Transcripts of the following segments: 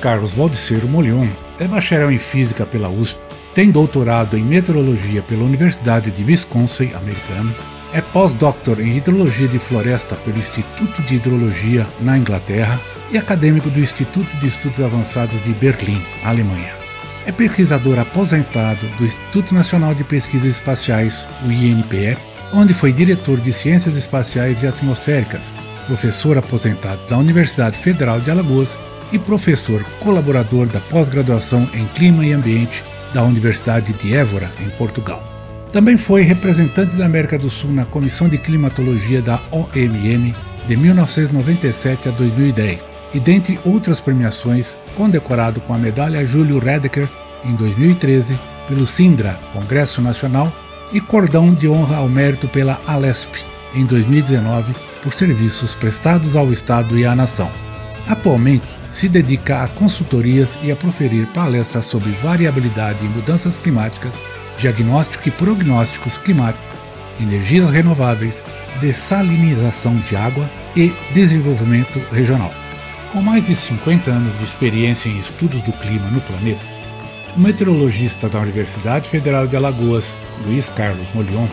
Carlos Baldiceiro Molion é bacharel em Física pela USP, tem doutorado em Meteorologia pela Universidade de Wisconsin, americano, é pós-doutor em Hidrologia de Floresta pelo Instituto de Hidrologia na Inglaterra e acadêmico do Instituto de Estudos Avançados de Berlim, Alemanha. É pesquisador aposentado do Instituto Nacional de Pesquisas Espaciais, o INPE, onde foi diretor de Ciências Espaciais e Atmosféricas, professor aposentado da Universidade Federal de Alagoas e professor colaborador da pós-graduação em Clima e Ambiente da Universidade de Évora, em Portugal. Também foi representante da América do Sul na Comissão de Climatologia da OMM de 1997 a 2010 e, dentre outras premiações, condecorado com a Medalha Júlio Redeker em 2013 pelo Sindra, Congresso Nacional, e Cordão de Honra ao Mérito pela Alesp em 2019 por serviços prestados ao Estado e à nação. Atualmente, se dedica a consultorias e a proferir palestras sobre variabilidade e mudanças climáticas, diagnóstico e prognósticos climáticos, energias renováveis, dessalinização de água e desenvolvimento regional. Com mais de 50 anos de experiência em estudos do clima no planeta, o meteorologista da Universidade Federal de Alagoas, Luiz Carlos Molion,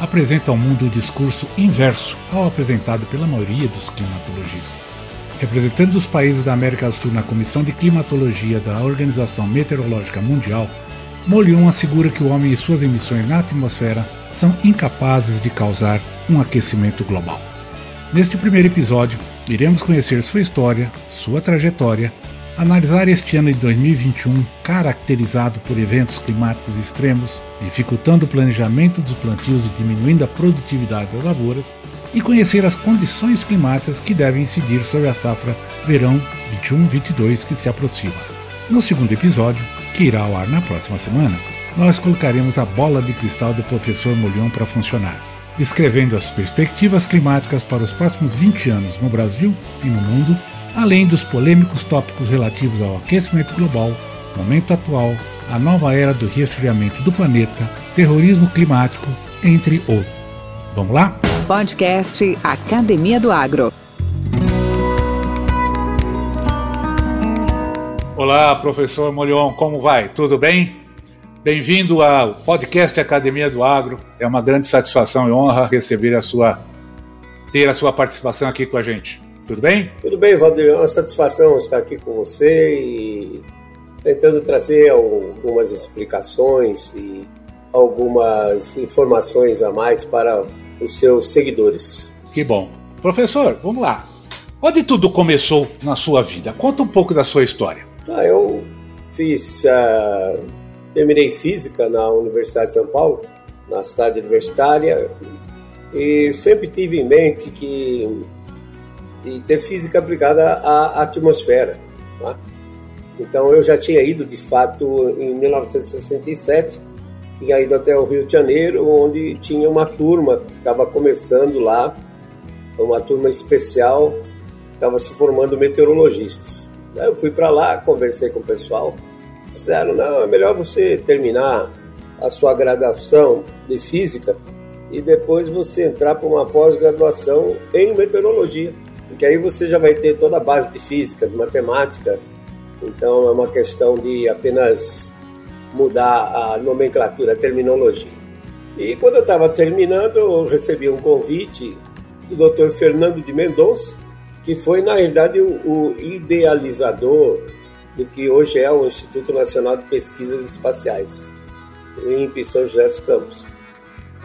apresenta ao mundo o discurso inverso ao apresentado pela maioria dos climatologistas. Representante dos países da América do Sul na Comissão de Climatologia da Organização Meteorológica Mundial, Molion assegura que o homem e suas emissões na atmosfera são incapazes de causar um aquecimento global. Neste primeiro episódio, iremos conhecer sua história, sua trajetória, analisar este ano de 2021 caracterizado por eventos climáticos extremos, dificultando o planejamento dos plantios e diminuindo a produtividade das lavouras, e conhecer as condições climáticas que devem incidir sobre a safra verão 21-22 que se aproxima. No segundo episódio, que irá ao ar na próxima semana, nós colocaremos a bola de cristal do professor Molion para funcionar, descrevendo as perspectivas climáticas para os próximos 20 anos no Brasil e no mundo, além dos polêmicos tópicos relativos ao aquecimento global, momento atual, a nova era do resfriamento do planeta, terrorismo climático, entre outros. Vamos lá? Podcast Academia do Agro. Olá, professor Molion, como vai? Tudo bem? Bem-vindo ao podcast Academia do Agro. É uma grande satisfação e honra receber a sua ter a sua participação aqui com a gente. Tudo bem? Tudo bem, Valdir. É uma satisfação estar aqui com você e tentando trazer algumas explicações e algumas informações a mais para os seus seguidores. Que bom. Professor, vamos lá. Onde tudo começou na sua vida? Conta um pouco da sua história. Ah, eu fiz, uh, terminei física na Universidade de São Paulo, na cidade universitária, e sempre tive em mente que ter física aplicada à atmosfera. Tá? Então eu já tinha ido de fato em 1967 tinha ido até o Rio de Janeiro, onde tinha uma turma que estava começando lá, uma turma especial, estava se formando meteorologistas. Aí eu fui para lá, conversei com o pessoal, disseram, não, é melhor você terminar a sua graduação de física e depois você entrar para uma pós-graduação em meteorologia, porque aí você já vai ter toda a base de física, de matemática, então é uma questão de apenas mudar a nomenclatura, a terminologia. E quando eu estava terminando, eu recebi um convite do Dr. Fernando de Mendonça, que foi, na realidade, o, o idealizador do que hoje é o Instituto Nacional de Pesquisas Espaciais, o INPE São José dos Campos.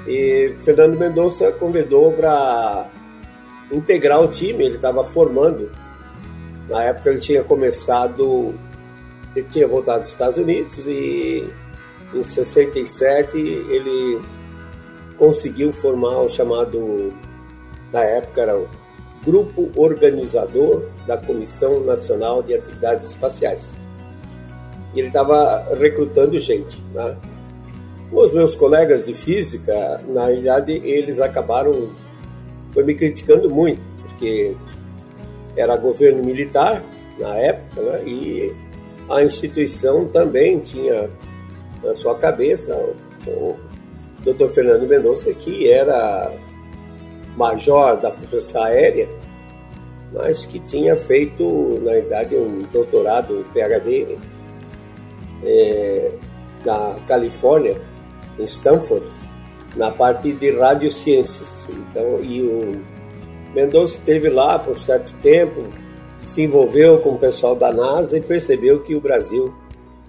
E Fernando Mendonça convidou para integrar o time, ele estava formando. Na época ele tinha começado ele tinha voltado dos Estados Unidos e em 67 ele conseguiu formar o chamado, na época era o Grupo Organizador da Comissão Nacional de Atividades Espaciais. e ele estava recrutando gente. Né? Os meus colegas de física, na realidade, eles acabaram foi me criticando muito, porque era governo militar na época, né? e a instituição também tinha na sua cabeça o Dr. Fernando Mendonça, que era major da Força Aérea, mas que tinha feito, na verdade, um doutorado, um PhD, é, na Califórnia, em Stanford, na parte de radiociências. Então, e o Mendonça esteve lá por certo tempo, se envolveu com o pessoal da NASA e percebeu que o Brasil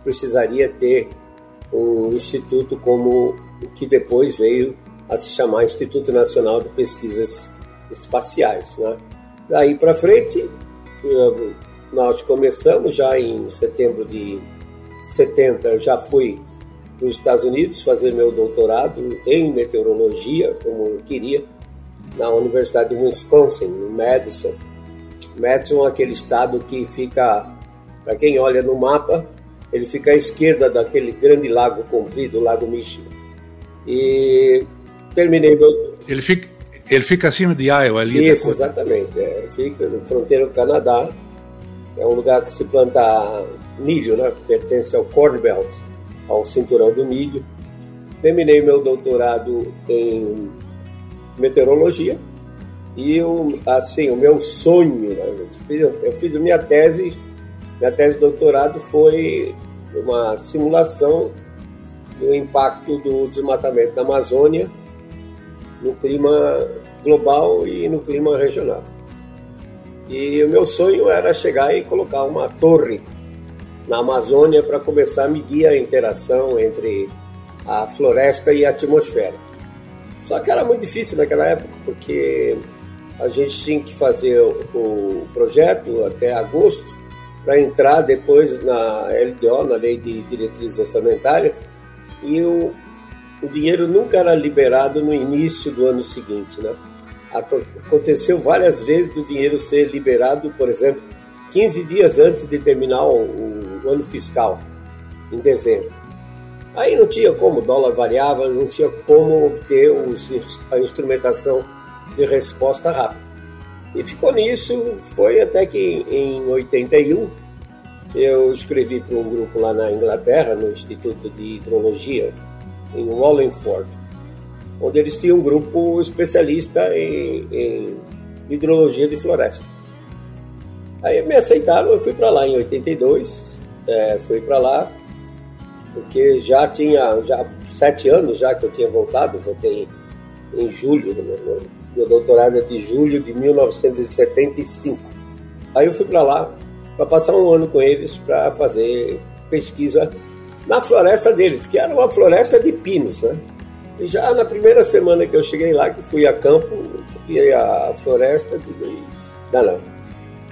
precisaria ter um instituto como o que depois veio a se chamar Instituto Nacional de Pesquisas Espaciais. Né? Daí para frente, eh, nós começamos já em setembro de 70, eu já fui para os Estados Unidos fazer meu doutorado em meteorologia, como eu queria, na Universidade de Wisconsin, no Madison. Madison é aquele estado que fica, para quem olha no mapa, ele fica à esquerda daquele grande lago comprido, o Lago Michigan. E terminei meu... Ele fica, ele fica acima de Iowa ali? Isso, exatamente. É, fica na fronteira do Canadá. É um lugar que se planta milho, né? Pertence ao Corn Belt, ao cinturão do milho. Terminei meu doutorado em meteorologia e eu, assim, o meu sonho, né? eu fiz a minha tese, minha tese de doutorado foi uma simulação do impacto do desmatamento da Amazônia no clima global e no clima regional. E o meu sonho era chegar e colocar uma torre na Amazônia para começar a medir a interação entre a floresta e a atmosfera. Só que era muito difícil naquela época, porque a gente tinha que fazer o projeto até agosto para entrar depois na LDO, na Lei de Diretrizes Orçamentárias, e o, o dinheiro nunca era liberado no início do ano seguinte. Né? Aconteceu várias vezes do dinheiro ser liberado, por exemplo, 15 dias antes de terminar o, o ano fiscal, em dezembro. Aí não tinha como, o dólar variava, não tinha como obter os, a instrumentação de resposta rápida. E ficou nisso, foi até que em 81 eu escrevi para um grupo lá na Inglaterra, no Instituto de Hidrologia, em Wallingford, onde eles tinham um grupo especialista em, em hidrologia de floresta. Aí me aceitaram, eu fui para lá em 82, é, fui para lá, porque já tinha já sete anos já que eu tinha voltado, voltei em julho, meu, meu doutorado é de julho de 1975. Aí eu fui para lá para passar um ano com eles para fazer pesquisa na floresta deles, que era uma floresta de pinos, né? E já na primeira semana que eu cheguei lá, que fui a campo, e a floresta, de não, não.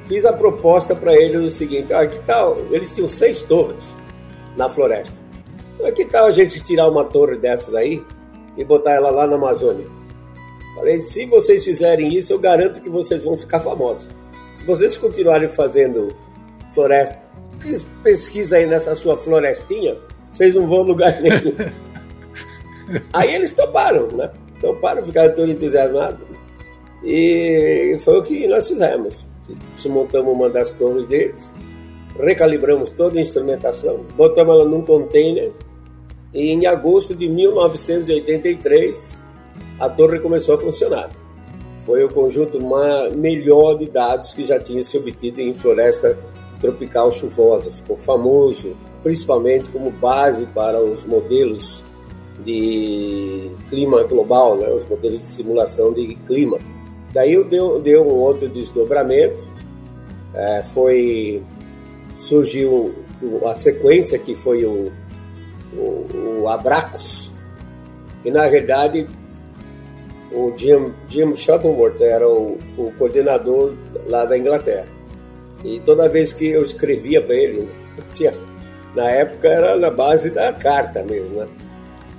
Fiz a proposta para eles o seguinte: ah, que tal? Eles tinham seis torres na floresta. Que tal a gente tirar uma torre dessas aí e botar ela lá na Amazônia? Falei, se vocês fizerem isso, eu garanto que vocês vão ficar famosos. Se vocês continuarem fazendo floresta, pesquisa aí nessa sua florestinha, vocês não vão lugar nenhum. aí eles toparam, né? Toparam, ficaram todos entusiasmados. E foi o que nós fizemos. Desmontamos uma das torres deles, recalibramos toda a instrumentação, botamos ela num container e em agosto de 1983 a torre começou a funcionar. Foi o conjunto melhor de dados que já tinha se obtido em floresta tropical chuvosa. Ficou famoso, principalmente como base para os modelos de clima global, né? os modelos de simulação de clima. Daí deu, deu um outro desdobramento, é, foi surgiu a sequência que foi o o, o Abracos. E na verdade o Jim, Jim Shuttleworth era o, o coordenador lá da Inglaterra. E toda vez que eu escrevia para ele, tinha, na época era na base da carta mesmo, né?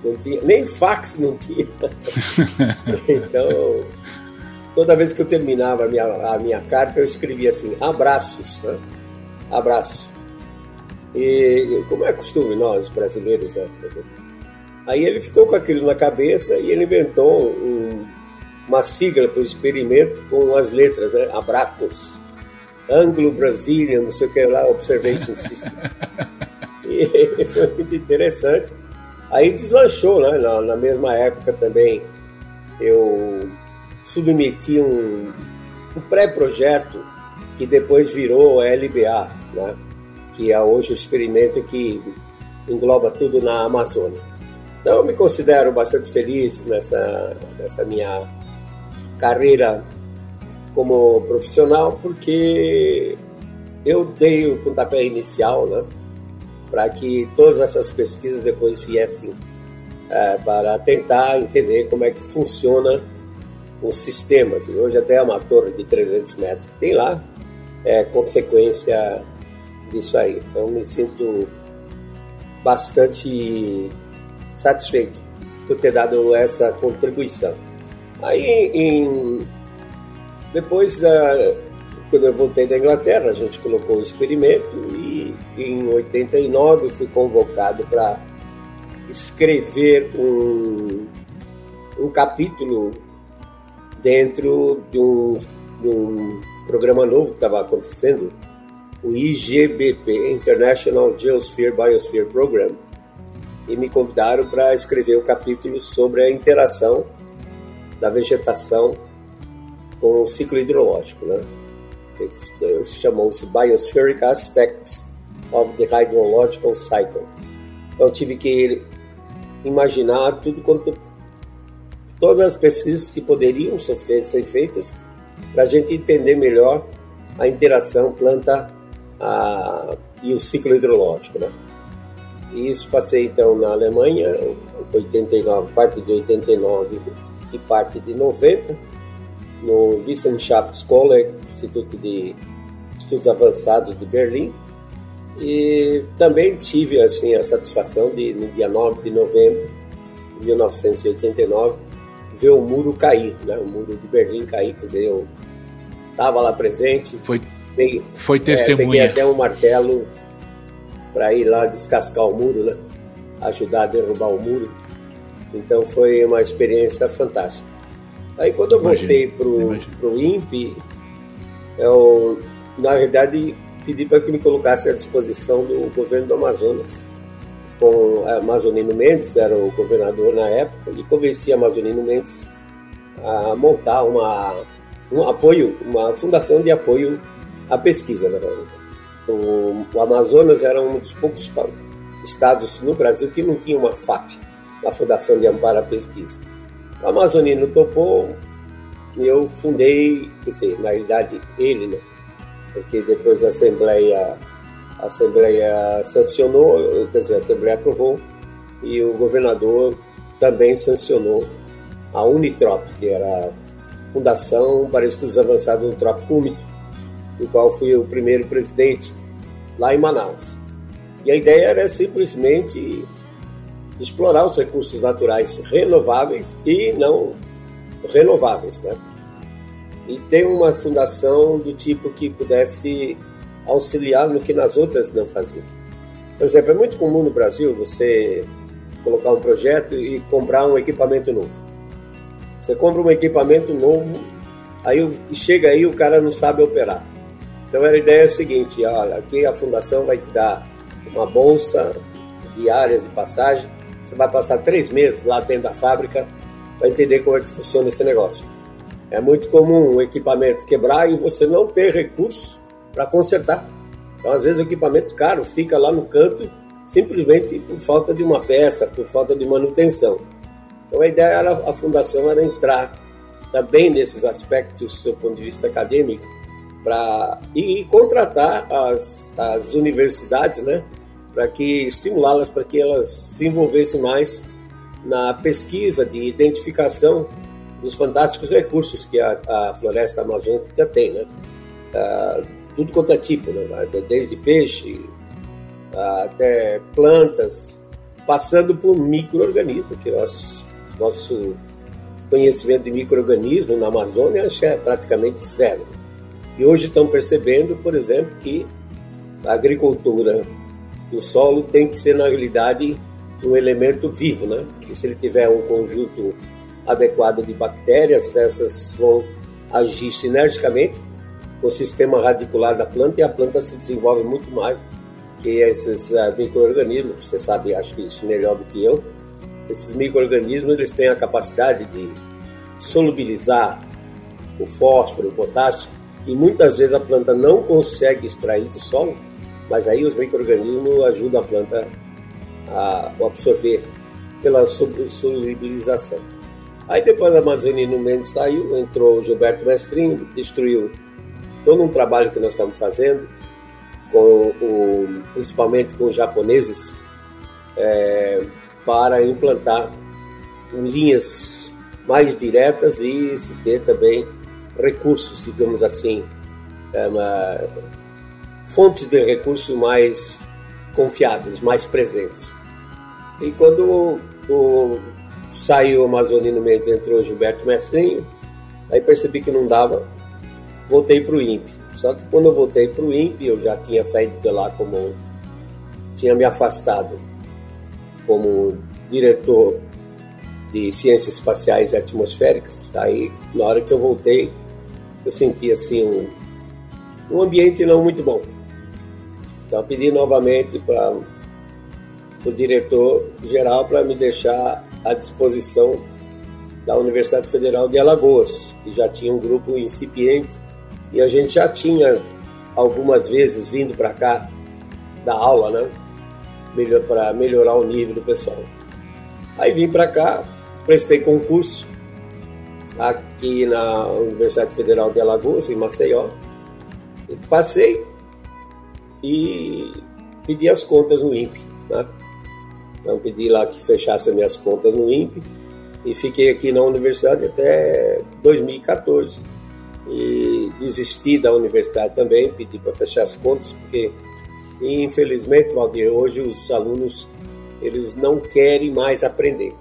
Não tinha, nem fax não tinha. então, toda vez que eu terminava a minha, a minha carta, eu escrevia assim, abraços, né? Abraços. E como é costume nós, brasileiros, né? Aí ele ficou com aquilo na cabeça e ele inventou um, uma sigla para o experimento com as letras, né? Abracos, Anglo-Brazilian, não sei o que lá, Observation System. e foi muito interessante. Aí deslanchou, né? Na, na mesma época também eu submeti um, um pré-projeto que depois virou a LBA, né? que é hoje o experimento que engloba tudo na Amazônia. Então, eu me considero bastante feliz nessa, nessa minha carreira como profissional, porque eu dei o pontapé inicial né, para que todas essas pesquisas depois viessem é, para tentar entender como é que funciona os sistemas. E hoje até uma torre de 300 metros que tem lá é consequência disso aí. Então me sinto bastante satisfeito por ter dado essa contribuição. Aí, em, depois da, quando eu voltei da Inglaterra, a gente colocou o experimento e em 89 fui convocado para escrever um, um capítulo dentro de um, de um programa novo que estava acontecendo, o IGBP, International Geosphere Biosphere Program, e me convidaram para escrever um capítulo sobre a interação da vegetação com o ciclo hidrológico, né? Chamou-se Biospheric Aspects of the Hydrological Cycle. Então tive que imaginar tudo quanto todas as pesquisas que poderiam ser feitas para a gente entender melhor a interação planta a, e o ciclo hidrológico, né? E isso passei então na Alemanha, 89, parte de 89 e parte de 90, no Wissenschaftskolleg, Instituto de Estudos Avançados de Berlim. E também tive assim a satisfação de no dia 9 de novembro de 1989 ver o muro cair, né? O muro de Berlim cair, quer dizer, eu estava lá presente. Foi, peguei, foi testemunha. É, peguei até um martelo para ir lá descascar o muro, né? Ajudar a derrubar o muro. Então foi uma experiência fantástica. Aí quando eu voltei para o INPE, eu, na verdade, pedi para que me colocasse à disposição do governo do Amazonas com Amazonino Mendes, era o governador na época, e convenci Amazonino Mendes a montar uma, um apoio, uma fundação de apoio à pesquisa. Né? O, o Amazonas era um dos poucos estados no Brasil que não tinha uma FAP, uma Fundação de Amparo à Pesquisa. O Amazonino topou e eu fundei, quer dizer, na realidade ele, né? porque depois a Assembleia a Assembleia sancionou, quer dizer, a Assembleia aprovou e o governador também sancionou a Unitrop, que era a Fundação para Estudos Avançados no Trópico Úmido, do qual fui o primeiro presidente lá em Manaus. E a ideia era simplesmente explorar os recursos naturais renováveis e não renováveis, né? E ter uma fundação do tipo que pudesse auxiliar no que nas outras não faziam. Por exemplo, é muito comum no Brasil você colocar um projeto e comprar um equipamento novo. Você compra um equipamento novo, aí chega aí o cara não sabe operar. Então a ideia é a seguinte, olha, aqui a fundação vai te dar uma bolsa diária de passagem, você vai passar três meses lá dentro da fábrica para entender como é que funciona esse negócio. É muito comum um equipamento quebrar e você não ter recursos para consertar. Então, às vezes, o equipamento caro fica lá no canto simplesmente por falta de uma peça, por falta de manutenção. Então, a ideia era, a fundação era entrar também nesses aspectos do seu ponto de vista acadêmico para e, e contratar as, as universidades, né, para que estimulá-las para que elas se envolvessem mais na pesquisa de identificação dos fantásticos recursos que a, a floresta amazônica tem, né? Ah, tudo quanto é tipo, né? desde peixe até plantas, passando por micro-organismos, que nós, nosso conhecimento de micro-organismo na Amazônia é praticamente zero. E hoje estão percebendo, por exemplo, que a agricultura E o solo tem que ser, na realidade, um elemento vivo, né? E se ele tiver um conjunto adequado de bactérias, essas vão agir sinergicamente com o sistema radicular da planta e a planta se desenvolve muito mais que esses uh, micro-organismos. Você sabe, acho que isso melhor do que eu. Esses micro-organismos eles têm a capacidade de solubilizar o fósforo, o potássio, que muitas vezes a planta não consegue extrair do solo, mas aí os micro-organismos ajudam a planta a absorver pela solubilização. Aí depois a Amazonino Mendes saiu, entrou o Gilberto Mestrinho, destruiu todo um trabalho que nós estamos fazendo, com o, principalmente com os japoneses, é, para implantar linhas mais diretas e se ter também recursos, digamos assim, é uma, fontes de recursos mais confiáveis, mais presentes. E quando o, o saiu o Amazonino Mendes, entrou o Gilberto Mestrinho, aí percebi que não dava, voltei para o INPE. Só que quando eu voltei para o INPE, eu já tinha saído de lá como. tinha me afastado como diretor de Ciências Espaciais e Atmosféricas. Aí, na hora que eu voltei, eu senti assim um, um ambiente não muito bom. Então, pedi novamente para o diretor geral para me deixar à disposição da Universidade Federal de Alagoas, que já tinha um grupo incipiente e a gente já tinha algumas vezes vindo para cá dar aula, né? Melhor, para melhorar o nível do pessoal. Aí vim para cá, prestei concurso aqui na Universidade Federal de Alagoas, em Maceió. Passei e pedi as contas no INPE. Né? Então pedi lá que fechasse as minhas contas no INPE e fiquei aqui na universidade até 2014 e desisti da universidade também, pedi para fechar as contas, porque infelizmente, Valdir, hoje os alunos eles não querem mais aprender.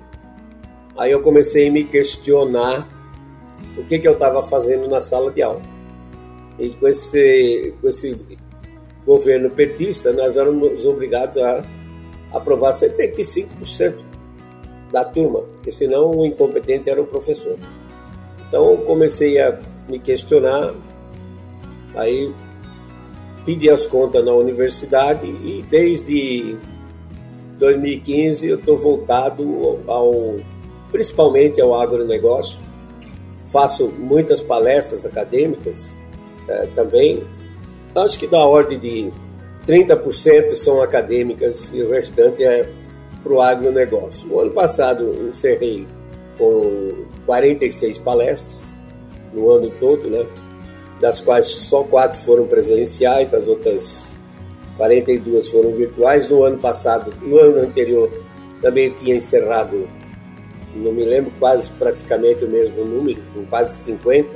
Aí eu comecei a me questionar o que, que eu estava fazendo na sala de aula. E com esse, com esse governo petista, nós éramos obrigados a aprovar 75% da turma, porque senão o incompetente era o professor. Então comecei a me questionar. Aí pedi as contas na universidade e desde 2015 eu estou voltado ao principalmente ao agronegócio. Faço muitas palestras acadêmicas é, também. Acho que da ordem de 30% são acadêmicas e o restante é para o agronegócio. O ano passado encerrei com 46 palestras no ano todo, né? das quais só quatro foram presenciais, as outras 42 foram virtuais. No ano passado, no ano anterior, também tinha encerrado, não me lembro, quase praticamente o mesmo número, com quase 50.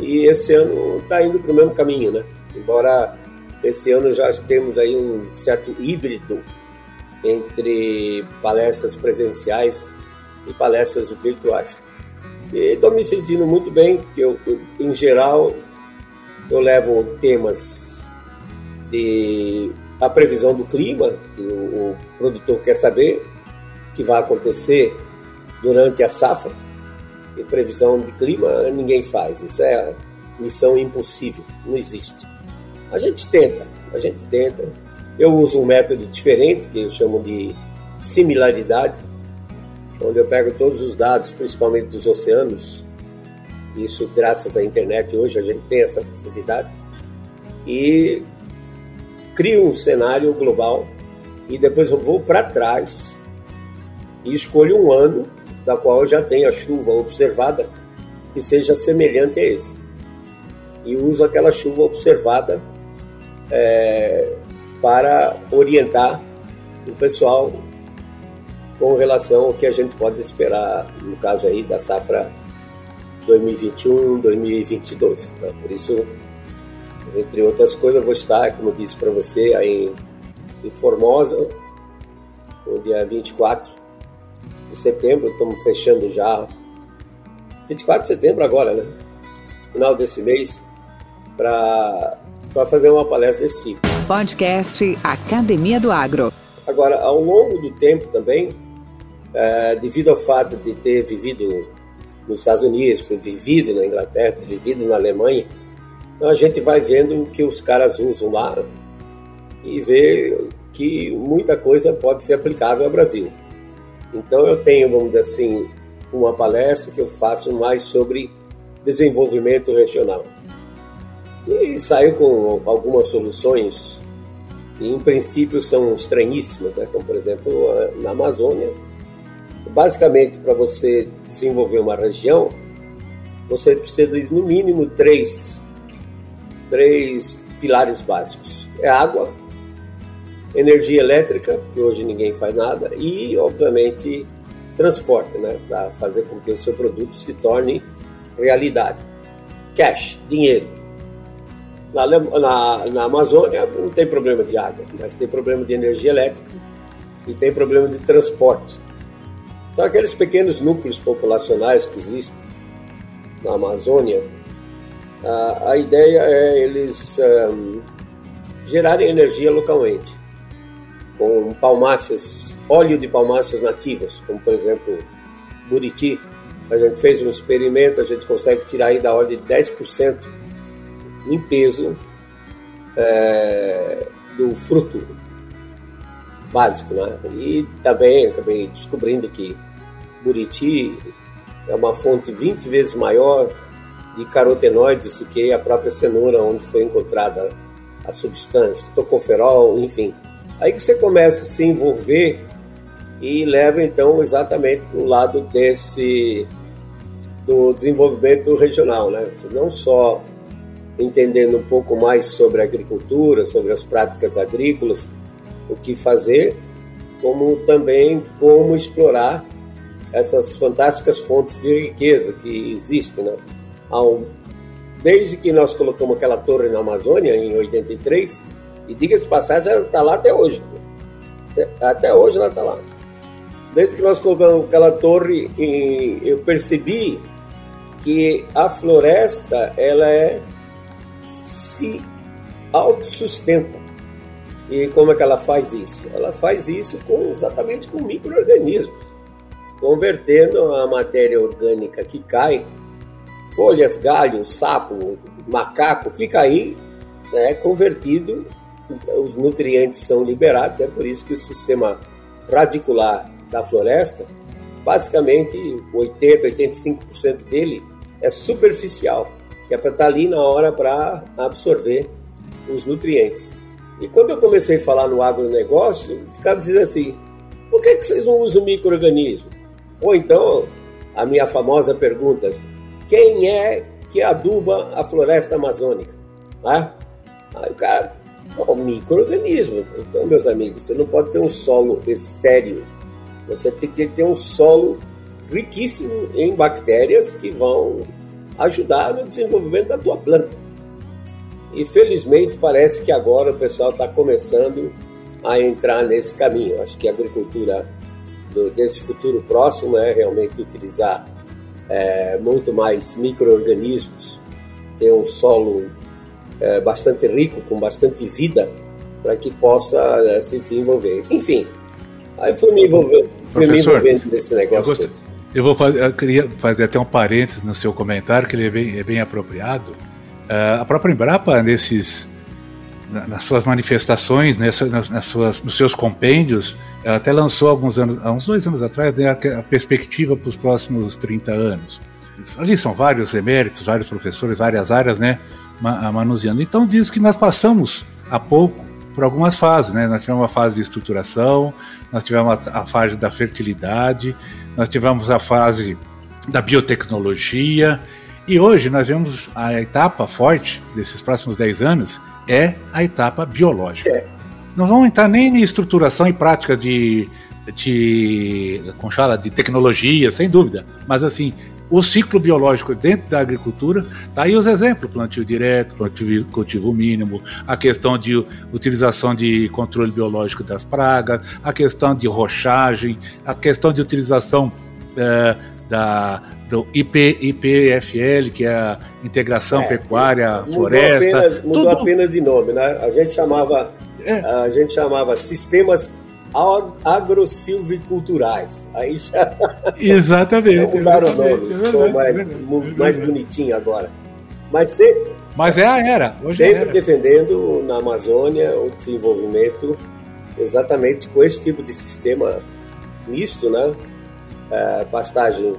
E esse ano está indo para o mesmo caminho, né? Embora esse ano já temos aí um certo híbrido entre palestras presenciais e palestras virtuais. E estou me sentindo muito bem, porque eu, em geral eu levo temas de a previsão do clima, que o, o produtor quer saber o que vai acontecer durante a safra. E previsão de clima ninguém faz, isso é missão impossível, não existe. A gente tenta, a gente tenta. Eu uso um método diferente, que eu chamo de similaridade, onde eu pego todos os dados, principalmente dos oceanos, isso graças à internet hoje a gente tem essa facilidade, e crio um cenário global e depois eu vou para trás e escolho um ano da qual já tenho a chuva observada que seja semelhante a esse. E uso aquela chuva observada é, para orientar o pessoal com relação ao que a gente pode esperar, no caso aí da safra 2021, 2022. Tá? Por isso, entre outras coisas, eu vou estar, como disse para você, aí em Formosa, no dia 24 de setembro, estamos fechando já 24 de setembro agora, né? Final desse mês, para fazer uma palestra desse tipo. Podcast Academia do Agro. Agora, ao longo do tempo também, é, devido ao fato de ter vivido nos Estados Unidos, ter vivido na Inglaterra, ter vivido na Alemanha, então a gente vai vendo o que os caras usam lá e vê que muita coisa pode ser aplicável ao Brasil. Então eu tenho, vamos dizer assim, uma palestra que eu faço mais sobre desenvolvimento regional. E saio com algumas soluções que, em princípio, são estranhíssimas, né? como, por exemplo, na Amazônia. Basicamente, para você desenvolver uma região, você precisa de, no mínimo, três, três pilares básicos. É água, energia elétrica, que hoje ninguém faz nada, e, obviamente, transporte, né, para fazer com que o seu produto se torne realidade. Cash, dinheiro. Na, na, na Amazônia não tem problema de água, mas tem problema de energia elétrica e tem problema de transporte. Então, aqueles pequenos núcleos populacionais que existem na Amazônia, a, a ideia é eles um, gerarem energia localmente com palmáceas, óleo de palmáceas nativas, como por exemplo Buriti. A gente fez um experimento, a gente consegue tirar aí da ordem de 10% em peso é, do fruto básico, né? E também acabei descobrindo que Buriti é uma fonte 20 vezes maior de carotenoides do que a própria cenoura onde foi encontrada a substância, tocoferol, enfim. Aí que você começa a se envolver e leva então exatamente para o lado desse do desenvolvimento regional, né? Não só entendendo um pouco mais sobre a agricultura, sobre as práticas agrícolas, o que fazer, como também como explorar essas fantásticas fontes de riqueza que existem, né? Desde que nós colocamos aquela torre na Amazônia em 83, e diga-se passagem, ela está lá até hoje. Até hoje ela está lá. Desde que nós colocamos aquela torre, eu percebi que a floresta ela é se autossustenta. E como é que ela faz isso? Ela faz isso com, exatamente com micro-organismos, convertendo a matéria orgânica que cai, folhas, galhos, sapo, macaco, que cair, né, convertido os nutrientes são liberados, é por isso que o sistema radicular da floresta, basicamente 80, 85% dele é superficial, que é para estar tá ali na hora para absorver os nutrientes. E quando eu comecei a falar no agronegócio, ficava dizendo assim: por que, que vocês não usam micro-organismo? Ou então, a minha famosa pergunta: quem é que aduba a floresta amazônica? Ah, aí o cara, um microorganismo. Então, meus amigos, você não pode ter um solo estéril. Você tem que ter um solo riquíssimo em bactérias que vão ajudar no desenvolvimento da tua planta. E felizmente parece que agora o pessoal está começando a entrar nesse caminho. Acho que a agricultura do, desse futuro próximo é realmente utilizar é, muito mais micro-organismos, ter um solo é, bastante rico, com bastante vida, para que possa é, se desenvolver. Enfim, aí fui me, envolver, fui me envolvendo nesse negócio. Eu, eu vou fazer, eu queria fazer até um parênteses no seu comentário, que ele é bem, é bem apropriado. Uh, a própria Embrapa, nesses, nas suas manifestações, nessa, nas, nas, suas, nos seus compêndios, ela até lançou alguns anos, há uns dois anos atrás, né, a, a perspectiva para os próximos 30 anos. Ali são vários eméritos, vários professores, várias áreas, né? Manuseando. Então diz que nós passamos há pouco por algumas fases, né? Nós tivemos a fase de estruturação, nós tivemos a, a fase da fertilidade, nós tivemos a fase da biotecnologia e hoje nós vemos a etapa forte desses próximos 10 anos é a etapa biológica. É. Não vamos entrar nem em estruturação e prática de, de, como fala, de tecnologia, sem dúvida, mas assim, o ciclo biológico dentro da agricultura, tá aí os exemplos, plantio direto, plantio cultivo mínimo, a questão de utilização de controle biológico das pragas, a questão de rochagem, a questão de utilização é, da, do IP, IPFL, que é integração é, pecuária, mudou floresta. Apenas, mudou tudo... apenas de nome, né? A gente chamava, é. a gente chamava sistemas agrosilviculturais. Aí já. Exatamente. mudaram o nome, ficou mais, mais bonitinho agora. Mas sempre. Mas é a era. Hoje sempre era. defendendo na Amazônia o desenvolvimento exatamente com esse tipo de sistema misto, né? É, pastagem,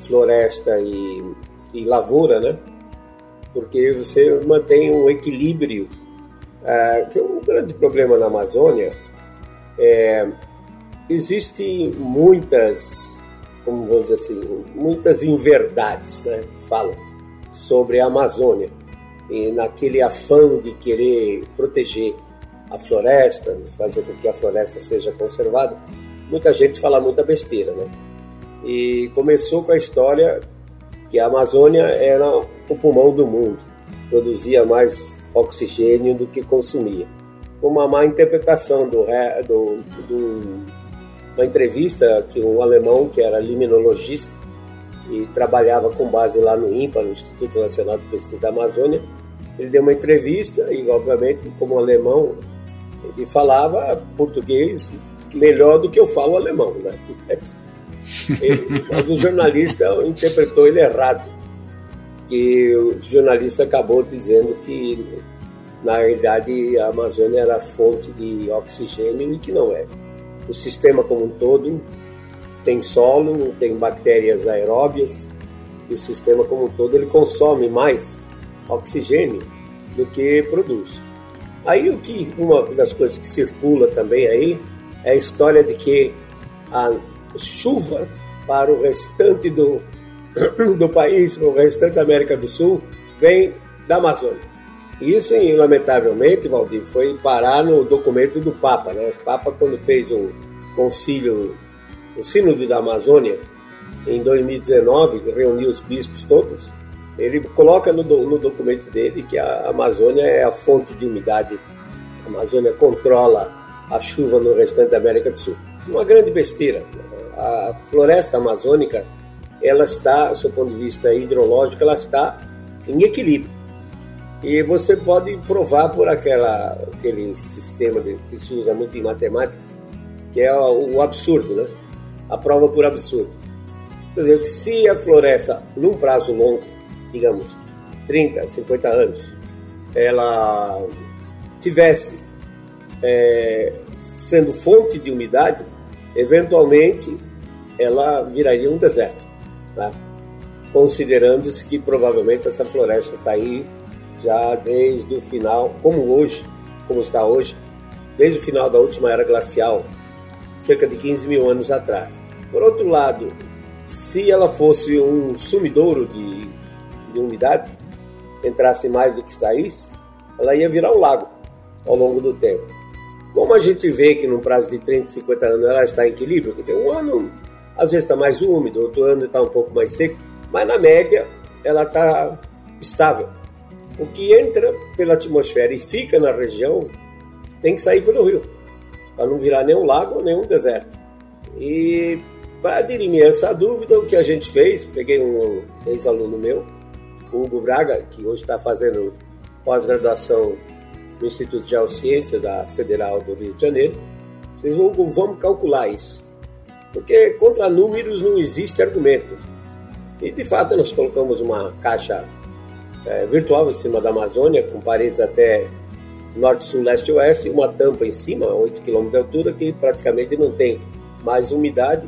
floresta e, e lavoura, né? Porque você mantém um equilíbrio, é, que é um grande problema na Amazônia. É, Existem muitas, como vamos dizer assim, muitas inverdades, né? Que falam sobre a Amazônia e naquele afã de querer proteger a floresta, fazer com que a floresta seja conservada, muita gente fala muita besteira, né? E começou com a história que a Amazônia era o pulmão do mundo, produzia mais oxigênio do que consumia. Uma má interpretação do, do, do uma entrevista que um alemão que era liminologista e trabalhava com base lá no INPA, no Instituto Nacional de Pesquisa da Amazônia, ele deu uma entrevista e, obviamente, como alemão, ele falava português melhor do que eu falo alemão, né? Mas, ele, mas o jornalista interpretou ele errado, que o jornalista acabou dizendo que na realidade a Amazônia era fonte de oxigênio e que não é. O sistema como um todo tem solo, tem bactérias aeróbias e o sistema como um todo ele consome mais oxigênio do que produz. Aí o que uma das coisas que circula também aí é a história de que a chuva para o restante do, do país, o restante da América do Sul, vem da Amazônia. Isso, lamentavelmente, Valdir, foi parar no documento do Papa. Né? O Papa, quando fez o concílio, o Sínodo da Amazônia, em 2019, reuniu os bispos todos, ele coloca no, no documento dele que a Amazônia é a fonte de umidade. A Amazônia controla a chuva no restante da América do Sul. Isso é uma grande besteira. A floresta amazônica, ela está, do seu ponto de vista hidrológico, ela está em equilíbrio. E você pode provar por aquela, aquele sistema de, que se usa muito em matemática, que é o, o absurdo, né? A prova por absurdo. Quer dizer, que se a floresta, num prazo longo, digamos, 30, 50 anos, ela tivesse é, sendo fonte de umidade, eventualmente ela viraria um deserto, tá? considerando-se que provavelmente essa floresta está aí já desde o final, como hoje, como está hoje, desde o final da última era glacial, cerca de 15 mil anos atrás. Por outro lado, se ela fosse um sumidouro de de umidade entrasse mais do que saísse, ela ia virar um lago ao longo do tempo. Como a gente vê que no prazo de 30, 50 anos ela está em equilíbrio, que tem um ano às vezes está mais úmido, outro ano está um pouco mais seco, mas na média ela está estável. O que entra pela atmosfera e fica na região tem que sair pelo rio, para não virar nem um lago nem um deserto. E para dirimir essa dúvida, o que a gente fez, peguei um ex-aluno meu, Hugo Braga, que hoje está fazendo pós-graduação no Instituto de Geociência da Federal do Rio de Janeiro. Vocês vão, vamos calcular isso. Porque contra números não existe argumento. E de fato nós colocamos uma caixa é, virtual em cima da Amazônia, com paredes até norte, sul, leste e oeste, e uma tampa em cima, 8 km de altura, que praticamente não tem mais umidade.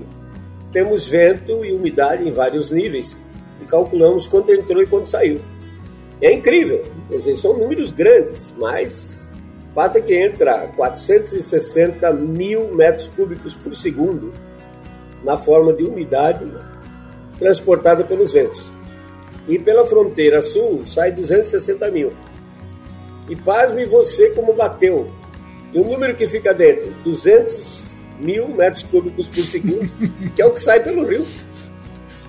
Temos vento e umidade em vários níveis, e calculamos quanto entrou e quanto saiu. É incrível, dizer, são números grandes, mas o fato é que entra 460 mil metros cúbicos por segundo na forma de umidade transportada pelos ventos. E pela fronteira sul sai 260 mil. E pasme você como bateu. E o número que fica dentro, 200 mil metros cúbicos por segundo, que é o que sai pelo rio.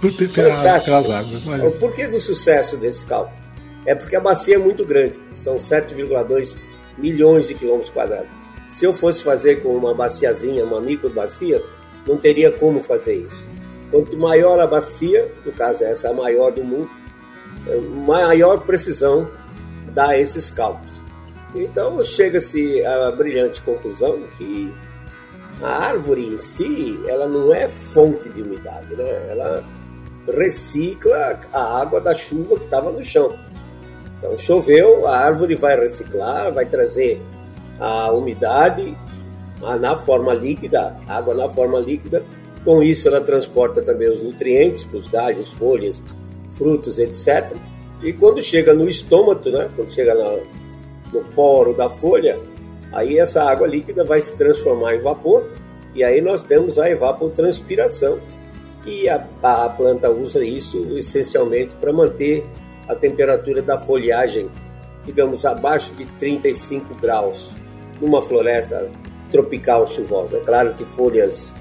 Fantástico. O porquê do sucesso desse cálculo? É porque a bacia é muito grande, são 7,2 milhões de quilômetros quadrados. Se eu fosse fazer com uma baciazinha, uma micro bacia, não teria como fazer isso. Quanto maior a bacia, no caso essa é a maior do mundo, maior precisão dar esses cálculos. Então chega-se à brilhante conclusão que a árvore em si, ela não é fonte de umidade, né? Ela recicla a água da chuva que estava no chão. Então choveu, a árvore vai reciclar, vai trazer a umidade na forma líquida, água na forma líquida. Com isso ela transporta também os nutrientes para os galhos, folhas, frutos, etc. E quando chega no estômago, né? Quando chega na, no poro da folha, aí essa água líquida vai se transformar em vapor e aí nós temos a evapotranspiração, que a, a planta usa isso essencialmente para manter a temperatura da folhagem, digamos, abaixo de 35 graus, numa floresta tropical chuvosa. É claro que folhas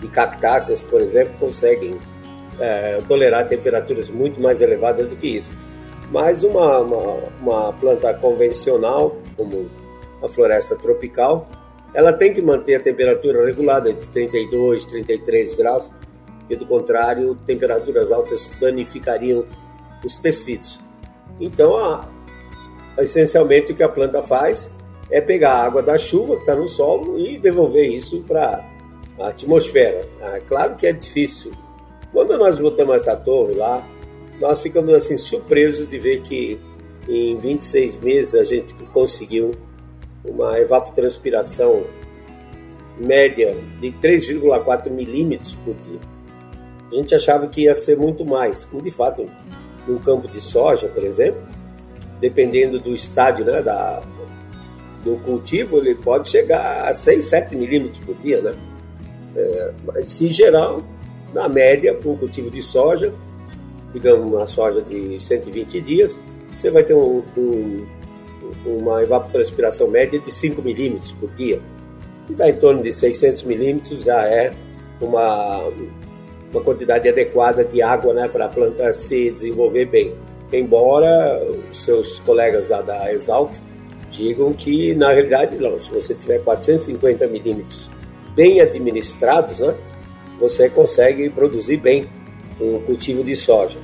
de cactáceas, por exemplo, conseguem é, tolerar temperaturas muito mais elevadas do que isso. Mas uma, uma, uma planta convencional, como a floresta tropical, ela tem que manter a temperatura regulada entre 32 e 33 graus, porque do contrário, temperaturas altas danificariam os tecidos. Então, a, essencialmente, o que a planta faz é pegar a água da chuva que está no solo e devolver isso para a atmosfera. Ah, claro que é difícil. Quando nós botamos essa torre lá, nós ficamos assim surpresos de ver que em 26 meses a gente conseguiu uma evapotranspiração média de 3,4 milímetros por dia. A gente achava que ia ser muito mais, como de fato num campo de soja, por exemplo, dependendo do estádio né, da, do cultivo, ele pode chegar a 6, 7 milímetros por dia. Né? É, mas, em geral, na média, para um cultivo de soja, digamos uma soja de 120 dias, você vai ter um, um, uma evapotranspiração média de 5 milímetros por dia. E dá em torno de 600 milímetros já é uma, uma quantidade adequada de água né, para a planta se desenvolver bem. Embora os seus colegas lá da Exalc digam que, na realidade, não, se você tiver 450 milímetros bem administrados, né, você consegue produzir bem um cultivo de soja.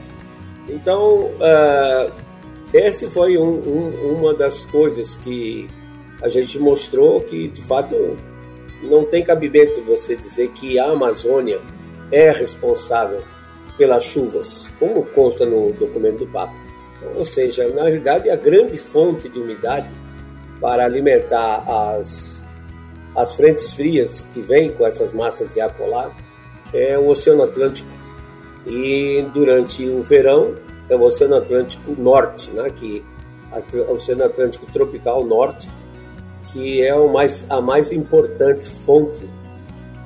Então, uh, esse foi um, um, uma das coisas que a gente mostrou que, de fato, não tem cabimento você dizer que a Amazônia é responsável pelas chuvas, como consta no documento do Papa. Ou seja, na realidade, a grande fonte de umidade para alimentar as, as frentes frias que vêm com essas massas de ar polar é o Oceano Atlântico. E durante o verão, é o Oceano Atlântico Norte, né, que o Oceano Atlântico Tropical Norte, que é o mais, a mais importante fonte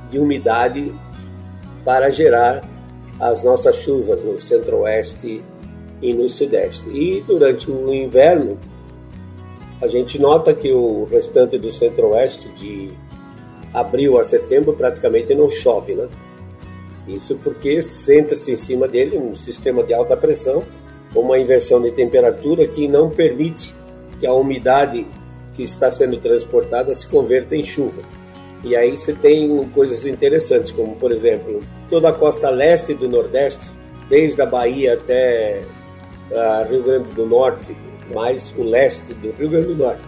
de umidade para gerar as nossas chuvas no centro-oeste e no sudeste. E durante o inverno, a gente nota que o restante do centro-oeste, de abril a setembro, praticamente não chove, né? Isso porque senta-se em cima dele um sistema de alta pressão, uma inversão de temperatura que não permite que a umidade que está sendo transportada se converta em chuva. E aí você tem coisas interessantes, como por exemplo, toda a costa leste do Nordeste, desde a Bahia até uh, Rio Grande do Norte, mais o leste do Rio Grande do Norte,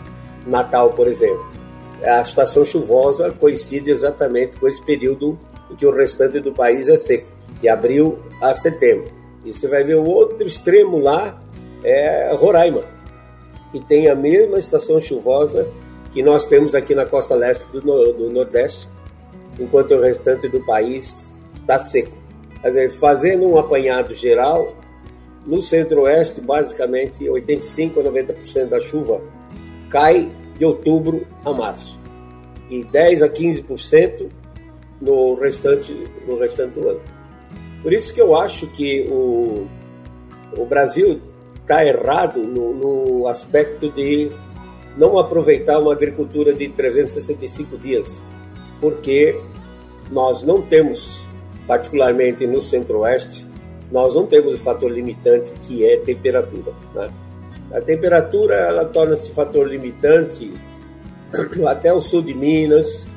Natal, por exemplo. A estação chuvosa coincide exatamente com esse período que o restante do país é seco, de abril a setembro. E você vai ver o outro extremo lá, é Roraima, que tem a mesma estação chuvosa que nós temos aqui na costa leste do, do Nordeste, enquanto o restante do país está seco. Quer dizer, fazendo um apanhado geral, no centro-oeste, basicamente, 85 a 90% da chuva cai de outubro a março. E 10 a 15% no restante, no restante do ano. Por isso que eu acho que o, o Brasil está errado no, no aspecto de não aproveitar uma agricultura de 365 dias, porque nós não temos, particularmente no centro-oeste, nós não temos o fator limitante que é temperatura. Né? A temperatura ela torna-se fator limitante até o sul de Minas,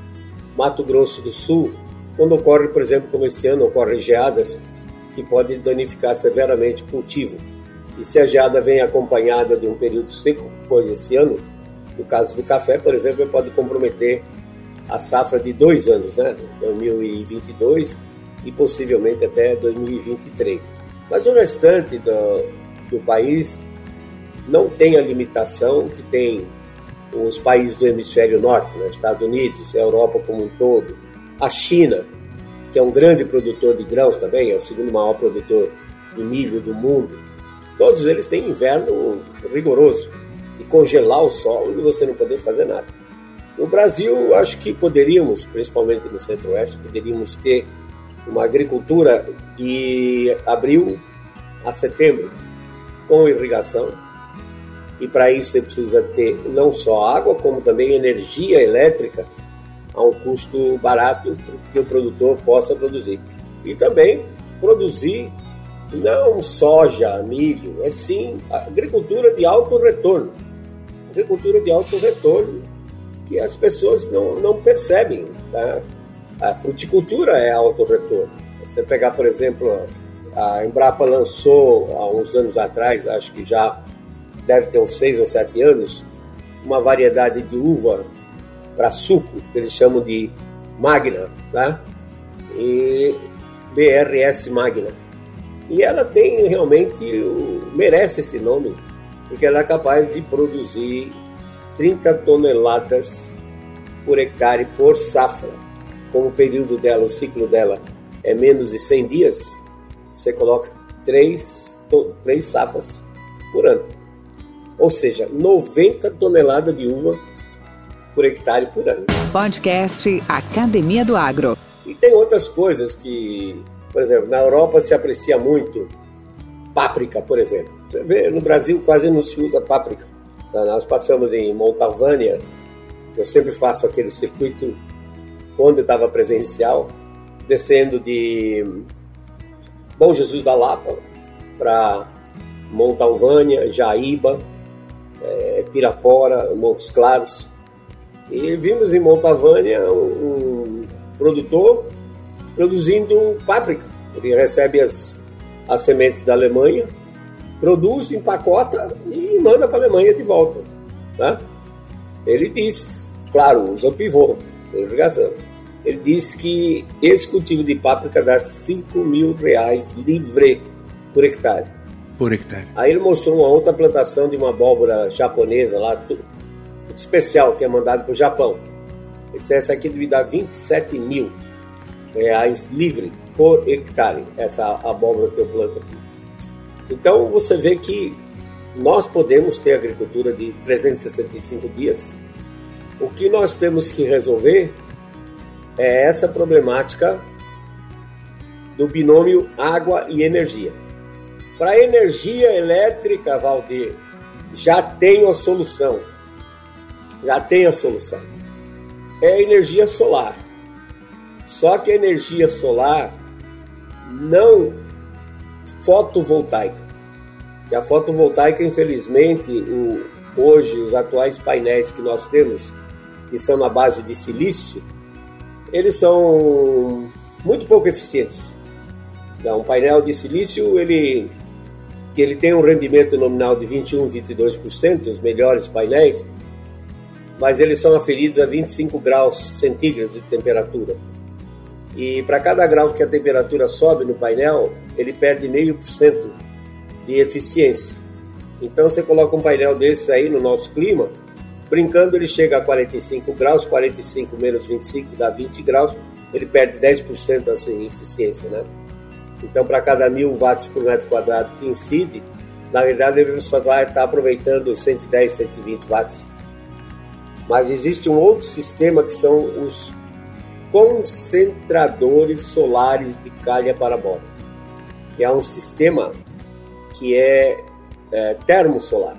Mato Grosso do Sul, quando ocorre, por exemplo, como esse ano, ocorrem geadas que podem danificar severamente o cultivo. E se a geada vem acompanhada de um período seco, que foi esse ano, no caso do café, por exemplo, pode comprometer a safra de dois anos, né? 2022 e possivelmente até 2023. Mas o restante do, do país não tem a limitação que tem os países do hemisfério norte, né? Estados Unidos, Europa como um todo, a China, que é um grande produtor de grãos também, é o segundo maior produtor de milho do mundo. Todos eles têm inverno rigoroso, de congelar o solo e você não poder fazer nada. No Brasil, acho que poderíamos, principalmente no Centro-Oeste, poderíamos ter uma agricultura de abril a setembro, com irrigação. E para isso você precisa ter não só água, como também energia elétrica a um custo barato que o produtor possa produzir. E também produzir não soja, milho, é sim agricultura de alto retorno. Agricultura de alto retorno que as pessoas não, não percebem. Tá? A fruticultura é alto retorno. Você pegar, por exemplo, a Embrapa lançou há uns anos atrás, acho que já deve ter uns seis ou sete anos, uma variedade de uva para suco, que eles chamam de Magna, tá? E BRS Magna. E ela tem realmente, merece esse nome, porque ela é capaz de produzir 30 toneladas por hectare por safra. Como o período dela, o ciclo dela é menos de 100 dias, você coloca três, três safras por ano. Ou seja, 90 toneladas de uva por hectare por ano. Podcast Academia do Agro. E tem outras coisas que, por exemplo, na Europa se aprecia muito páprica, por exemplo. No Brasil quase não se usa páprica. Tá, nós passamos em Montalvânia, eu sempre faço aquele circuito quando estava presencial, descendo de Bom Jesus da Lapa para Montalvânia, Jaíba, é, Pirapora, Montes Claros. E vimos em Montavânia um, um produtor produzindo páprica. Ele recebe as, as sementes da Alemanha, produz, empacota e manda para a Alemanha de volta. Tá? Ele diz, claro, usa pivô, irrigação. Ele diz que esse cultivo de páprica dá 5 mil reais livre por hectare. Por hectare. Aí ele mostrou uma outra plantação de uma abóbora japonesa lá, especial que é mandado para o Japão. Ele disse, essa aqui deve dar 27 mil reais livres por hectare, essa abóbora que eu planto aqui. Então você vê que nós podemos ter agricultura de 365 dias. O que nós temos que resolver é essa problemática do binômio água e energia. Para energia elétrica, Valdir, já tem a solução já tem a solução. É a energia solar. Só que a energia solar não fotovoltaica. E a fotovoltaica, infelizmente, o, hoje os atuais painéis que nós temos, que são na base de silício, eles são muito pouco eficientes. Então, um painel de silício, ele que ele tem um rendimento nominal de 21, 22%, os melhores painéis, mas eles são aferidos a 25 graus centígrados de temperatura. E para cada grau que a temperatura sobe no painel, ele perde meio por cento de eficiência. Então você coloca um painel desses aí no nosso clima, brincando ele chega a 45 graus, 45 menos 25 dá 20 graus, ele perde 10% da sua eficiência, né? Então para cada mil watts por metro quadrado que incide, na verdade ele só vai estar aproveitando 110, 120 watts mas existe um outro sistema que são os concentradores solares de calha parabólica, que é um sistema que é, é termosolar.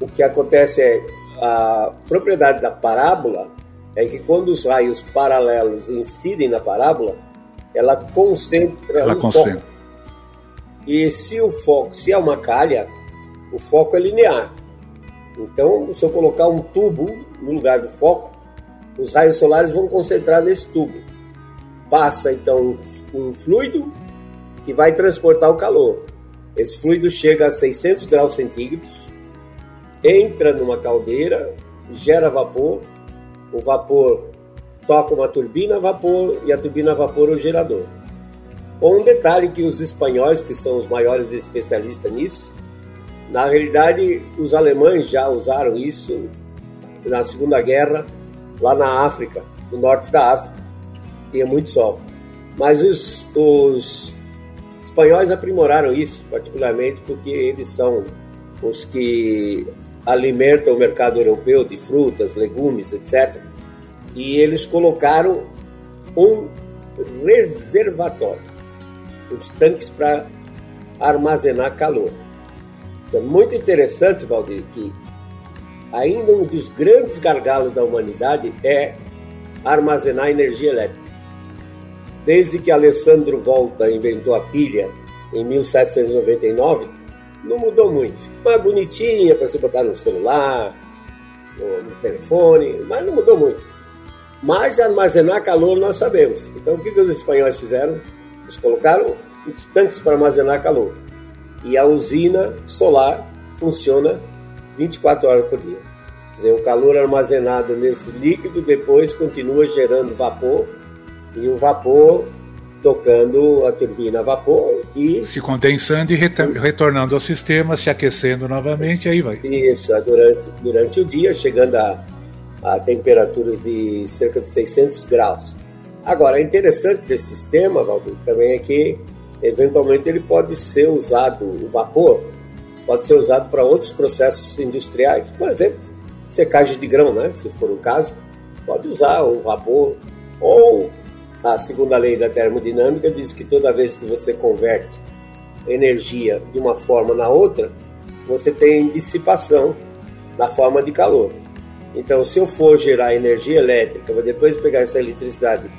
O que acontece é a propriedade da parábola é que quando os raios paralelos incidem na parábola, ela concentra ela o concentra. foco. E se o foco, se é uma calha, o foco é linear. Então, se eu colocar um tubo no lugar do foco, os raios solares vão concentrar nesse tubo. Passa então um fluido que vai transportar o calor. Esse fluido chega a 600 graus centígrados, entra numa caldeira, gera vapor, o vapor toca uma turbina a vapor e a turbina a vapor é o gerador. Com um detalhe que os espanhóis, que são os maiores especialistas nisso, na realidade os alemães já usaram isso na Segunda Guerra lá na África, no norte da África, tinha muito sol. Mas os, os espanhóis aprimoraram isso, particularmente porque eles são os que alimentam o mercado europeu de frutas, legumes, etc. E eles colocaram um reservatório, os tanques para armazenar calor. Então, é muito interessante, Valdir, que ainda um dos grandes gargalos da humanidade é armazenar energia elétrica. Desde que Alessandro Volta inventou a pilha em 1799, não mudou muito. Mais bonitinha para você botar no celular, no, telefone, mas não mudou muito. Mas armazenar calor nós sabemos. Então o que, que os espanhóis fizeram? Eles colocaram tanques para armazenar calor. E a usina solar funciona 24 horas por dia. Quer dizer, o calor armazenado nesse líquido depois continua gerando vapor e o vapor tocando a turbina a vapor e se condensando e retornando ao sistema, se aquecendo novamente, aí vai. Isso, durante, durante o dia, chegando a, a temperaturas de cerca de 600 graus. Agora, é interessante desse sistema, Valdir, também é que eventualmente ele pode ser usado, o vapor pode ser usado para outros processos industriais, por exemplo, secagem de grão, né? Se for o caso, pode usar o vapor ou a segunda lei da termodinâmica diz que toda vez que você converte energia de uma forma na outra, você tem dissipação na forma de calor. Então, se eu for gerar energia elétrica, para depois pegar essa eletricidade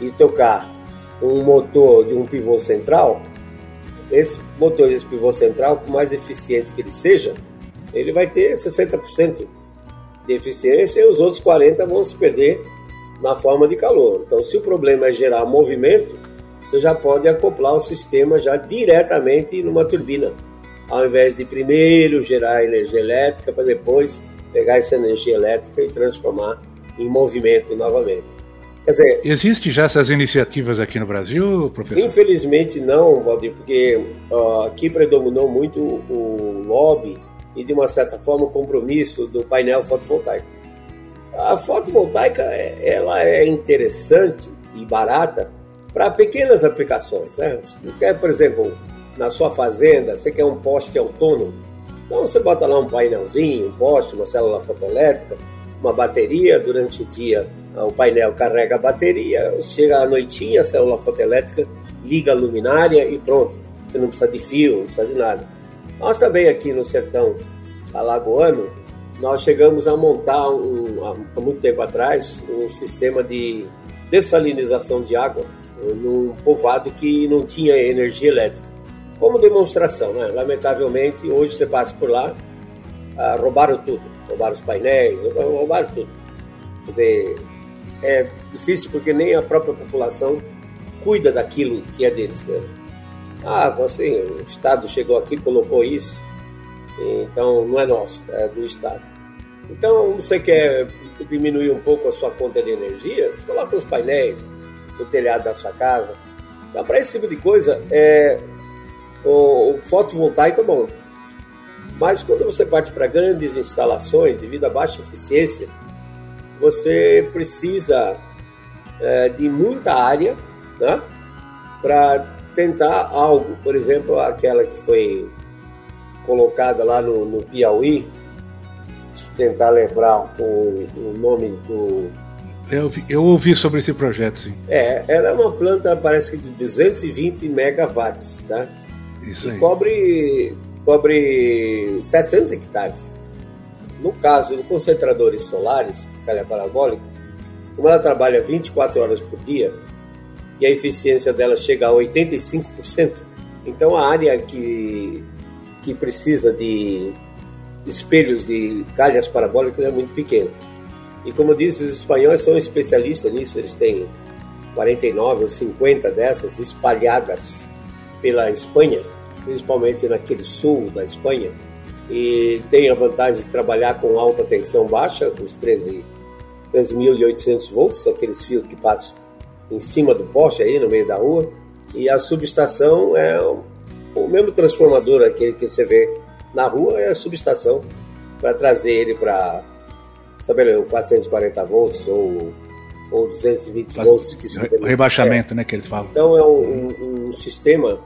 e tocar um motor de um pivô central, esse motor desse pivô central, por mais eficiente que ele seja, ele vai ter 60% de eficiência e os outros 40% vão se perder na forma de calor. Então, se o problema é gerar movimento, você já pode acoplar o sistema já diretamente numa turbina, ao invés de primeiro gerar energia elétrica para depois pegar essa energia elétrica e transformar em movimento novamente. Quer dizer, existe já essas iniciativas aqui no Brasil, professor? Infelizmente não, Valdir, porque aqui predominou muito o lobby e de uma certa forma o compromisso do painel fotovoltaico. A fotovoltaica ela é interessante e barata para pequenas aplicações. Né? Você quer, por exemplo, na sua fazenda, você quer um poste autônomo, então você bota lá um painelzinho, um poste, uma célula fotoelétrica, uma bateria durante o dia. O painel carrega a bateria, chega à noitinha, a célula fotoelétrica liga a luminária e pronto. Você não precisa de fio, não precisa de nada. Nós também aqui no sertão alagoano, nós chegamos a montar um, há muito tempo atrás um sistema de dessalinização de água num povoado que não tinha energia elétrica. Como demonstração, né? Lamentavelmente, hoje você passa por lá, ah, roubaram tudo, roubaram os painéis, roubaram tudo. Quer dizer, é difícil porque nem a própria população cuida daquilo que é deles. Né? Ah, assim, o Estado chegou aqui, colocou isso, então não é nosso, é do Estado. Então, você quer diminuir um pouco a sua conta de energia, você coloca os painéis no telhado da sua casa. Então, para esse tipo de coisa, é, o, o fotovoltaico é bom. Mas quando você parte para grandes instalações devido a baixa eficiência, você precisa é, de muita área né, para tentar algo. Por exemplo, aquela que foi colocada lá no, no Piauí, tentar lembrar o, o nome do. Eu, eu, ouvi sobre esse projeto, sim. É, ela é uma planta, parece que de 220 megawatts, tá? Isso aí. E cobre, cobre 700 hectares. No caso de concentradores solares, calha parabólica, como ela trabalha 24 horas por dia e a eficiência dela chega a 85%, então a área que, que precisa de espelhos de calhas parabólicas é muito pequeno. E como disse, os espanhóis são especialistas nisso, eles têm 49 ou 50 dessas espalhadas pela Espanha. principalmente naquele sul da Espanha, e tem a vantagem de trabalhar com alta tensão baixa, os 13 13.800 volts, aqueles fios que passam em cima do poste aí no meio da rua, e a subestação é o mesmo transformador, aquele que você vê na rua, é a subestação para trazer ele para, sabe, 440 volts ou, ou 220 volts. Que o rebaixamento, é. né, que eles falam. Então é um, um, um, sistema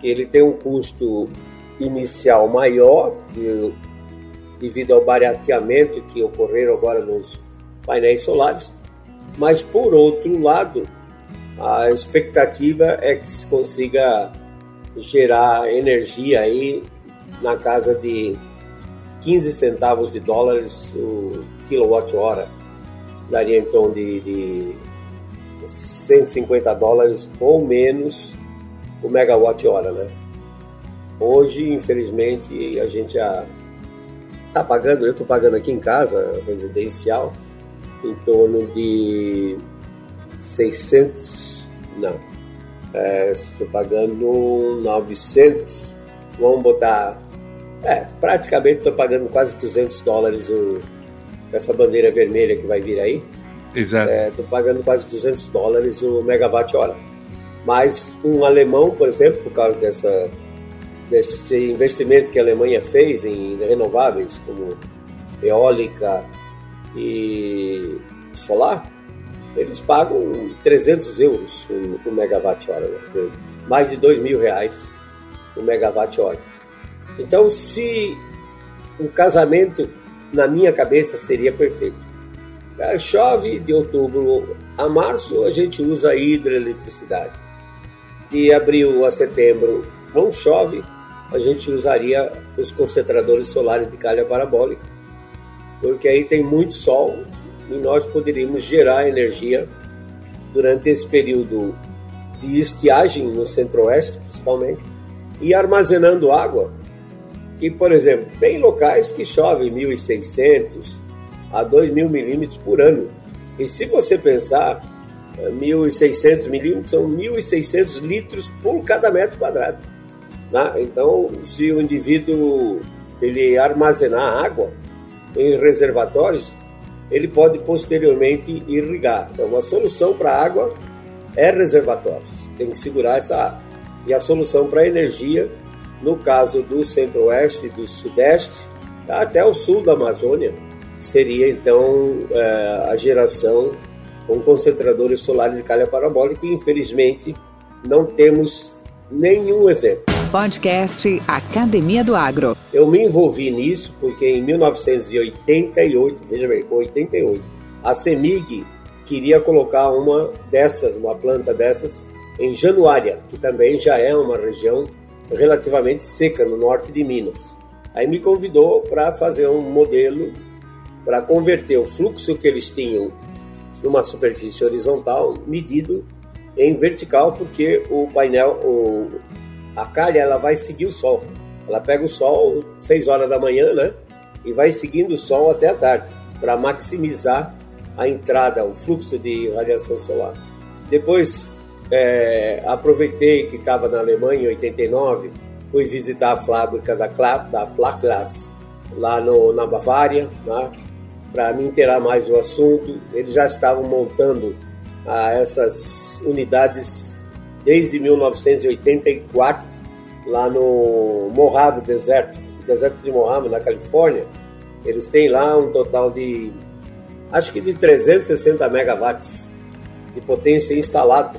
que ele tem um custo inicial maior de, devido ao barateamento que ocorreram agora nos painéis solares, mas por outro lado, a expectativa é que se consiga gerar energia aí na casa de 15 centavos de dólares o quilowatt-hora. Daria então de, de 150 dólares ou menos o megawatt-hora, né? Hoje, infelizmente, a gente já está pagando, eu estou pagando aqui em casa, residencial, em torno de 600, não, é, estou pagando 900, vamos botar, é, praticamente estou pagando quase 200 dólares o, essa bandeira vermelha que vai vir aí. Exato. Estou é, pagando quase 200 dólares o megawatt-hora. Mas um alemão, por exemplo, por causa dessa, desse investimento que a Alemanha fez em renováveis, como eólica, e solar, eles pagam 300 euros o, megawatt-hora, né? mais de 2 mil reais o megawatt-hora. Então, se o casamento, na minha cabeça, seria perfeito. É, chove de outubro a março, a gente usa hidroeletricidade. De abril a setembro não chove, a gente usaria os concentradores solares de calha parabólica porque aí tem muito sol e nós poderíamos gerar energia durante esse período de estiagem no centro-oeste, principalmente, e armazenando água. Que, por exemplo, tem locais que chove 1.600 a 2.000 milímetros por ano. E se você pensar, 1.600 milímetros são 1.600 litros por cada metro quadrado. Né? Então, se o indivíduo ele armazenar água, em reservatórios, ele pode posteriormente irrigar. Então, a solução para água é reservatórios, tem que segurar essa água. E a solução para energia, no caso do centro-oeste, do sudeste, até o sul da Amazônia, seria então é, a geração com concentradores solares de calha parabólica, que infelizmente não temos nenhum exemplo. Podcast Academia do Agro. Eu me envolvi nisso porque em 1988, veja bem, 88, a CEMIG queria colocar uma dessas, uma planta dessas, em Januária, que também já é uma região relativamente seca no norte de Minas. Aí me convidou para fazer um modelo para converter o fluxo que eles tinham numa superfície horizontal medido em vertical, porque o painel, o, a calha ela vai seguir o sol. Ela pega o sol 6 horas da manhã, né? E vai seguindo o sol até a tarde, para maximizar a entrada, o fluxo de radiação solar. Depois, é, aproveitei que estava na Alemanha em 89, fui visitar a fábrica da, da Flakglas, lá no, na Bavária, né? Para me inteirar mais do assunto. Eles já estavam montando ah, essas unidades desde 1984, lá no Mojave Deserto, deserto de Mojave, na Califórnia. Eles têm lá um total de, acho que de 360 megawatts de potência instalada,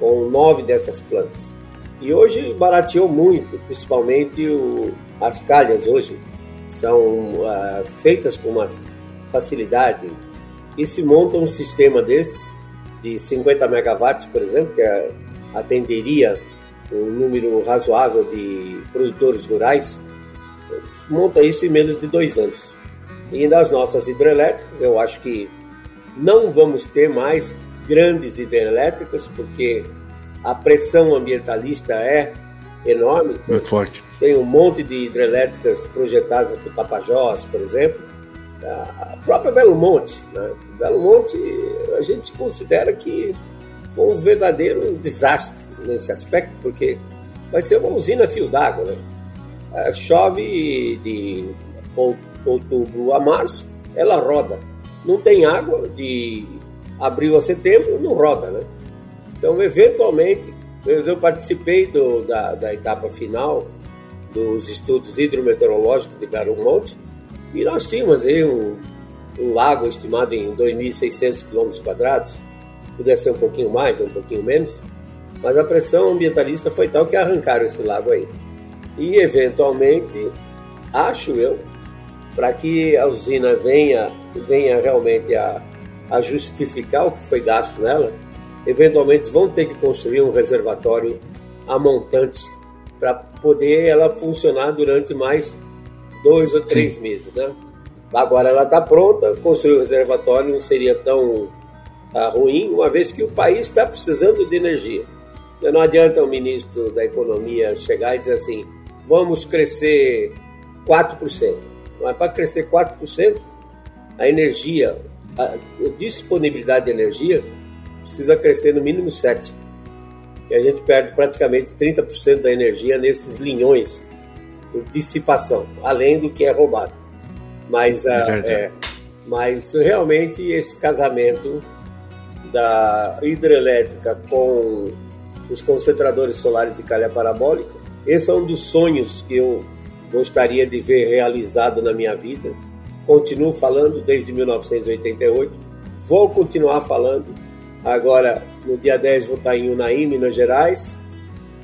com nove dessas plantas. E hoje barateou muito, principalmente o, as calhas hoje são uh, feitas com uma facilidade e se monta um sistema desse de 50 megawatts, por exemplo, que é atenderia um número razoável de produtores rurais, monta isso em menos de dois anos. E nas nossas hidrelétricas, eu acho que não vamos ter mais grandes hidrelétricas, porque a pressão ambientalista é enorme. Muito forte. Tem um monte de hidrelétricas projetadas por Tapajós, por exemplo. A própria Belo Monte. Né? Belo Monte, a gente considera que foi um verdadeiro desastre nesse aspecto, porque vai ser uma usina fio d'água, né? É, chove de outubro a março, ela roda. Não tem água de abril a setembro, não roda, né? Então, eventualmente, eu participei do, da, da etapa final dos estudos hidrometeorológicos de Belo Monte e nós tínhamos aí um, um lago estimado em 2.600 km, pudesse ser um pouquinho mais, um pouquinho menos, mas a pressão ambientalista foi tal que arrancaram esse lago aí. E, eventualmente, acho eu, para que a usina venha, venha realmente a, a justificar o que foi gasto nela, eventualmente vão ter que construir um reservatório a montante para poder ela funcionar durante mais dois ou três Sim. meses, né? Agora ela está pronta, construir o reservatório não seria tão ah, ruim, uma vez que o país está precisando de energia. Não adianta o ministro da Economia chegar e dizer assim: vamos crescer 4%. Mas para crescer 4%, a energia, a disponibilidade de energia precisa crescer no mínimo 7%. E a gente perde praticamente 30% da energia nesses linhões por dissipação, além do que é roubado. Mas, é, é, mas realmente esse casamento da hidrelétrica com os concentradores solares de calha parabólica, esse é um dos sonhos que eu gostaria de ver realizado na minha vida. Continuo falando desde 1988, vou continuar falando. Agora, no dia 10, vou estar em Unaí, Minas Gerais.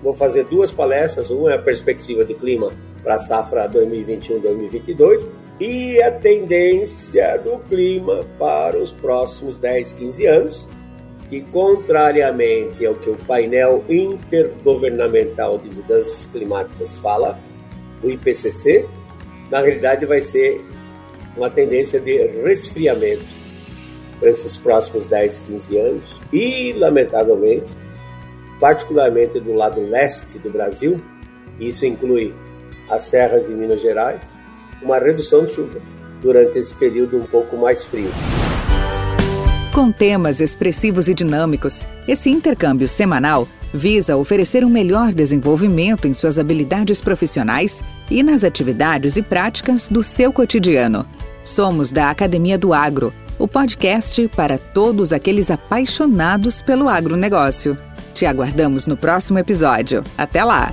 Vou fazer duas palestras. Uma é a perspectiva de clima para a safra 2021-2022 e a tendência do clima para os próximos 10, 15 anos, que, contrariamente ao que o painel intergovernamental de mudanças climáticas fala, o IPCC, na realidade vai ser uma tendência de resfriamento para esses próximos 10, 15 anos e, lamentavelmente, particularmente do lado leste do Brasil, isso inclui as serras de Minas Gerais, uma redução de chuva durante esse período um pouco mais frio. Com temas expressivos e dinâmicos, esse intercâmbio semanal visa oferecer um melhor desenvolvimento em suas habilidades profissionais e nas atividades e práticas do seu cotidiano. Somos da Academia do Agro, o podcast para todos aqueles apaixonados pelo agronegócio. Te aguardamos no próximo episódio. Até lá!